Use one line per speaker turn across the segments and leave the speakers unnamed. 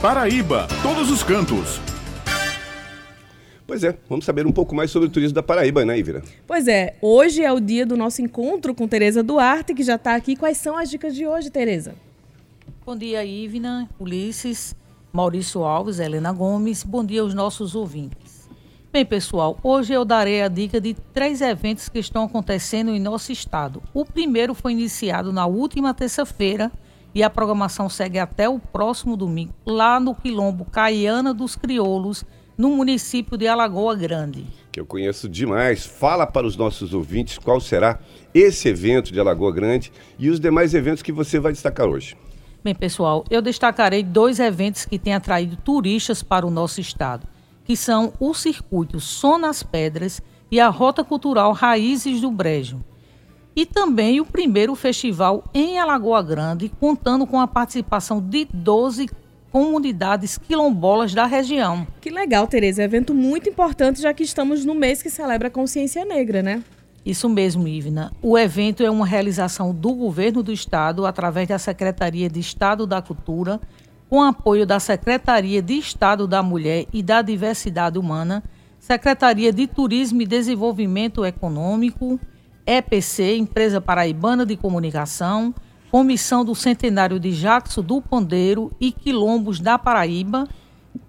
Paraíba, todos os cantos.
Pois é, vamos saber um pouco mais sobre o turismo da Paraíba, né, Ivira?
Pois é, hoje é o dia do nosso encontro com Tereza Duarte, que já está aqui. Quais são as dicas de hoje, Tereza?
Bom dia, Ivna, Ulisses, Maurício Alves, Helena Gomes. Bom dia aos nossos ouvintes. Bem, pessoal, hoje eu darei a dica de três eventos que estão acontecendo em nosso estado. O primeiro foi iniciado na última terça-feira e a programação segue até o próximo domingo, lá no Quilombo Caiana dos Crioulos, no município de Alagoa Grande.
Que eu conheço demais. Fala para os nossos ouvintes qual será esse evento de Alagoa Grande e os demais eventos que você vai destacar hoje.
Bem, pessoal, eu destacarei dois eventos que têm atraído turistas para o nosso estado, que são o circuito Som nas Pedras e a Rota Cultural Raízes do Brejo. E também o primeiro festival em Alagoa Grande, contando com a participação de 12 comunidades quilombolas da região.
Que legal, Tereza. É um evento muito importante, já que estamos no mês que celebra a consciência negra, né?
Isso mesmo, Ivna. O evento é uma realização do governo do estado através da Secretaria de Estado da Cultura, com apoio da Secretaria de Estado da Mulher e da Diversidade Humana, Secretaria de Turismo e Desenvolvimento Econômico, EPC, Empresa Paraibana de Comunicação, Comissão do Centenário de Jackson do Pandeiro e Quilombos da Paraíba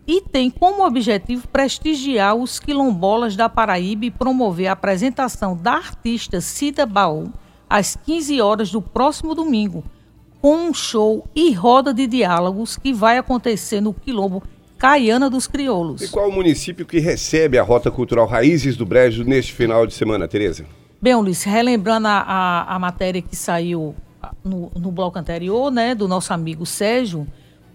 e tem como objetivo prestigiar os quilombolas da Paraíba e promover a apresentação da artista Cida Baú às 15 horas do próximo domingo, com um show e roda de diálogos que vai acontecer no Quilombo Caiana dos Crioulos.
E qual o município que recebe a Rota Cultural Raízes do Brejo neste final de semana, Tereza?
Bem, Ulisses, relembrando a, a, a matéria que saiu no, no bloco anterior, né, do nosso amigo Sérgio,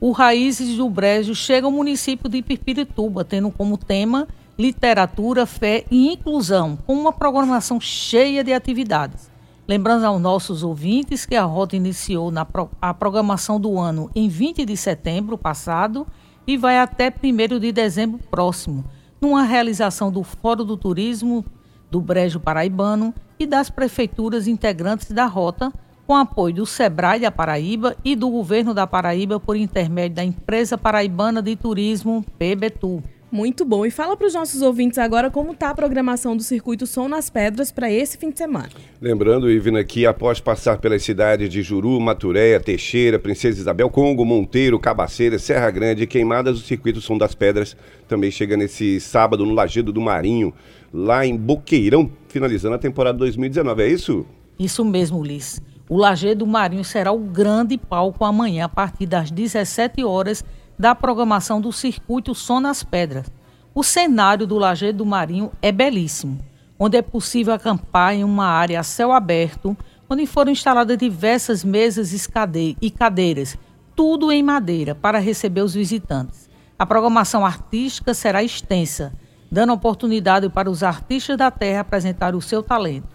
o Raízes do Brejo chega ao município de Pirpirituba, tendo como tema literatura, fé e inclusão, com uma programação cheia de atividades. Lembrando aos nossos ouvintes que a rota iniciou na pro, a programação do ano em 20 de setembro passado e vai até 1 de dezembro próximo, numa realização do Fórum do Turismo do Brejo Paraibano e das prefeituras integrantes da rota, com apoio do SEBRAE da Paraíba e do Governo da Paraíba por intermédio da Empresa Paraibana de Turismo, PBTU.
Muito bom. E fala para os nossos ouvintes agora como está a programação do Circuito Som nas Pedras para esse fim de semana.
Lembrando, Ivina, que após passar pelas cidades de Juru, Maturéia, Teixeira, Princesa Isabel, Congo, Monteiro, Cabaceira, Serra Grande e Queimadas, o Circuito Som das Pedras também chega nesse sábado no Lagedo do Marinho, lá em Boqueirão, finalizando a temporada 2019. É isso?
Isso mesmo, Ulisses. O Lajeado Marinho será o grande palco amanhã, a partir das 17 horas, da programação do circuito Som nas Pedras. O cenário do Lajeado Marinho é belíssimo, onde é possível acampar em uma área a céu aberto, onde foram instaladas diversas mesas e cadeiras, tudo em madeira, para receber os visitantes. A programação artística será extensa, dando oportunidade para os artistas da terra apresentar o seu talento.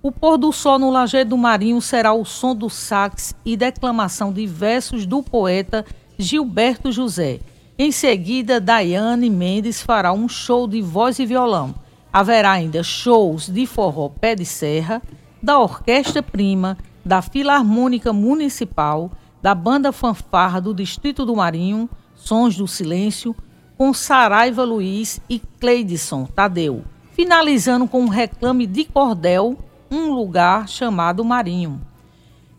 O pôr do sol no Lajeado do Marinho será o som do sax e declamação de versos do poeta Gilberto José. Em seguida, Daiane Mendes fará um show de voz e violão. Haverá ainda shows de forró pé de serra, da Orquestra Prima, da Filarmônica Municipal, da Banda Fanfarra do Distrito do Marinho, Sons do Silêncio, com Saraiva Luiz e Cleidson Tadeu, finalizando com um reclame de cordel um lugar chamado Marinho.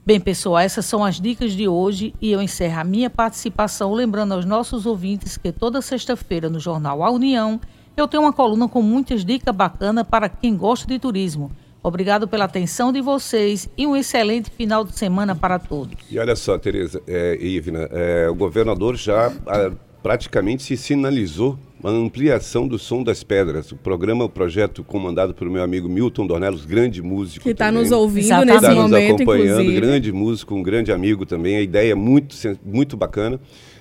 Bem, pessoal, essas são as dicas de hoje e eu encerro a minha participação lembrando aos nossos ouvintes que toda sexta-feira no jornal A União eu tenho uma coluna com muitas dicas bacanas para quem gosta de turismo. Obrigado pela atenção de vocês e um excelente final de semana para todos.
E olha só, Tereza é, Ivna, é, o governador já a, praticamente se sinalizou a ampliação do Som das Pedras. O programa, o projeto comandado pelo meu amigo Milton Dornelos, grande músico.
Que está nos ouvindo Exatamente. nesse
tá
momento,
nos acompanhando,
inclusive.
grande músico, um grande amigo também. A ideia é muito, muito bacana.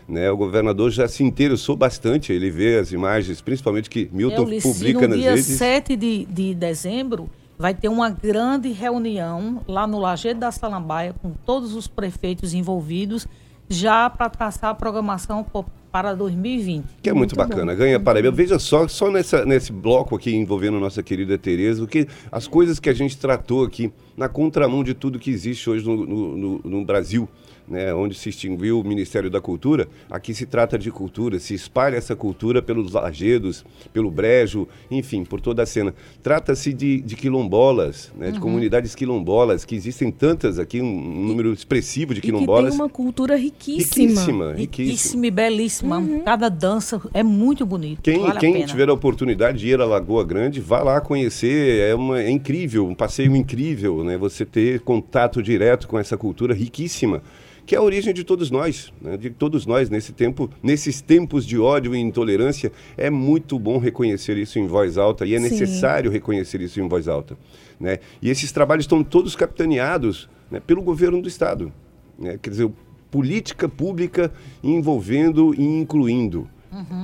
Né, o governador já se interessou bastante, ele vê as imagens, principalmente que Milton
Eu,
publica
no
nas
dia
redes.
7 de, de dezembro vai ter uma grande reunião lá no Lajeado da Salambaia com todos os prefeitos envolvidos, já para traçar a programação para 2020.
Que é muito,
Muito
bacana,
bom.
ganha Paraíba. Veja só, só nessa, nesse bloco aqui envolvendo nossa querida Tereza, que, as coisas que a gente tratou aqui na contramão de tudo que existe hoje no, no- no- no Brasil. Né, onde se extinguiu o Ministério da Cultura, aqui se trata de cultura, se espalha essa cultura pelos lajedos, pelo brejo, enfim, por toda a cena. Trata-se de, de quilombolas, né,
Uhum.
de comunidades quilombolas, que existem tantas aqui, um, um número expressivo de
E que tem
quilombolas.
uma cultura riquíssima.
riquíssima, riquíssima.
Riquíssima e belíssima. Cada dança é muito bonito.
Quem,
vale a
quem
pena.
tiver a oportunidade de ir à Lagoa Grande, vá lá conhecer. É, uma, é incrível, um passeio incrível, né? Você ter contato direto com essa cultura riquíssima, que é a origem de todos nós, né? de todos nós nesse tempo, nesses tempos de ódio e intolerância. É muito bom reconhecer isso em voz alta e é
Sim.
necessário reconhecer isso em voz alta, né? E esses trabalhos estão todos capitaneados né, pelo governo do estado, né? Quer dizer, política pública envolvendo e incluindo.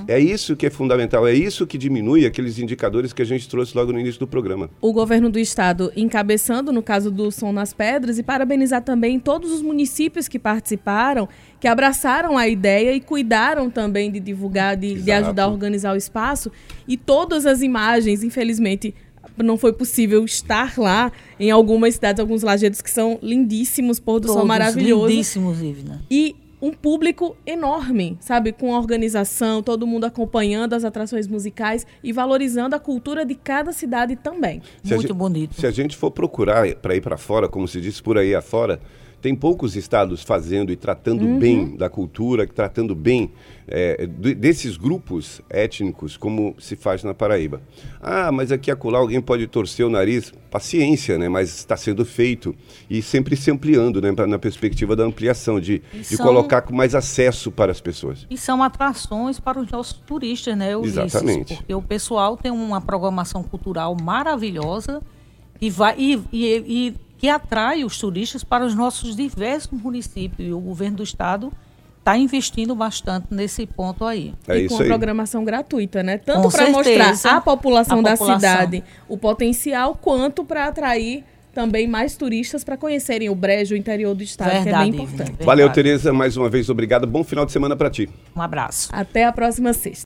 É isso que é fundamental, é isso que diminui aqueles indicadores que a gente trouxe logo no início do programa.
o governo do estado encabeçando no caso do Som nas Pedras e parabenizar também todos os municípios que participaram, que abraçaram a ideia e cuidaram também de divulgar, de, de ajudar a organizar o espaço. E todas as imagens, infelizmente, não foi possível estar lá em algumas cidades, alguns lajedos que são lindíssimos, pôr do sol
Todos
maravilhoso.
Lindíssimos, Ivna.
E um público enorme, sabe? Com organização, todo mundo acompanhando as atrações musicais e valorizando a cultura de cada cidade também.
Se a
Muito
gente-
bonito.
Se a gente for procurar para ir para fora, como se diz por aí afora, tem poucos estados fazendo e tratando
Uhum.
bem da cultura, tratando bem é, de- desses grupos étnicos, como se faz na Paraíba. Ah, mas aqui acolá alguém pode torcer o nariz. Paciência, né? Mas está sendo feito. E sempre se ampliando, né? Na perspectiva da ampliação, de,
E
de
são-
colocar com mais acesso para as pessoas.
E são atrações para os nossos turistas, né, Ulisses?
Exatamente.
Porque o pessoal tem uma programação cultural maravilhosa e, vai, e, e- e que atrai os turistas para os nossos diversos municípios. E o governo do estado está investindo bastante nesse ponto aí.
É
e com a
aí.
programação gratuita, né? Tanto para mostrar à população
A
da
população.
cidade o potencial, quanto para atrair também mais turistas para conhecerem o brejo, o interior do estado, que é
Verdade,
bem importante.
verdade.
Valeu, Tereza, mais uma vez, obrigado. Bom final de semana para ti.
Um abraço.
Até a próxima sexta.